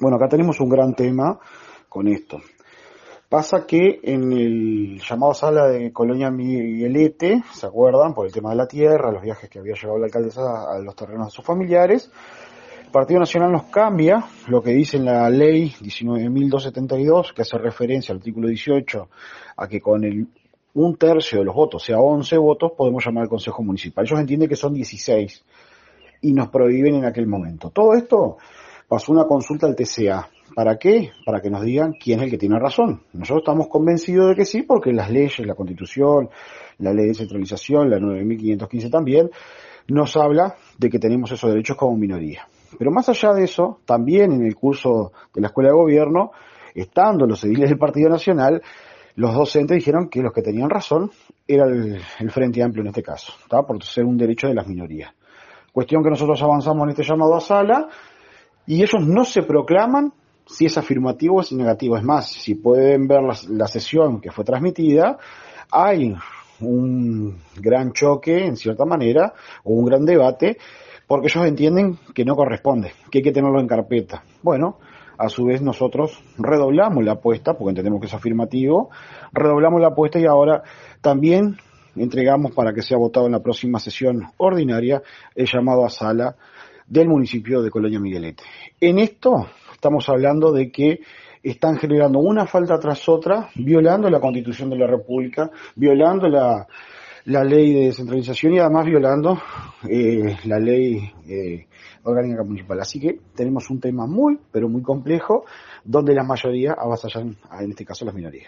Bueno, acá tenemos un gran tema con esto. Pasa que en el llamado sala de Colonia Miguelete, ¿se acuerdan? Por el tema de la tierra, los viajes que había llevado la alcaldesa a los terrenos de sus familiares, el Partido Nacional nos cambia lo que dice en la ley 19.272, que hace referencia al artículo 18, a que con el un tercio de los votos, o sea, 11 votos, podemos llamar al Consejo Municipal. Ellos entienden que son 16 y nos prohíben en aquel momento. Todo esto pasó una consulta al TCA. ¿Para qué? Para que nos digan quién es el que tiene razón. Nosotros estamos convencidos de que sí, porque las leyes, la constitución, la ley de centralización, la 9515 también, nos habla de que tenemos esos derechos como minoría. Pero más allá de eso, también en el curso de la Escuela de Gobierno, estando los ediles del Partido Nacional, los docentes dijeron que los que tenían razón era el, Frente Amplio en este caso, por ser un derecho de las minorías. Cuestión que nosotros avanzamos en este llamado a sala y ellos no se proclaman si es afirmativo o es negativo. Es más, si pueden ver la, sesión que fue transmitida, hay un gran choque, en cierta manera, o un gran debate, porque ellos entienden que no corresponde, que hay que tenerlo en carpeta. Bueno, a su vez nosotros redoblamos la apuesta, porque entendemos que es afirmativo, redoblamos la apuesta y ahora también entregamos para que sea votado en la próxima sesión ordinaria el llamado a sala del municipio de Colonia Miguelete. En esto estamos hablando de que están generando una falta tras otra, violando la constitución de la República, violando la, ley de descentralización y además violando eh, la ley eh, orgánica municipal. Así que tenemos un tema muy, pero muy complejo, donde la mayoría avasallan, en este caso, las minorías.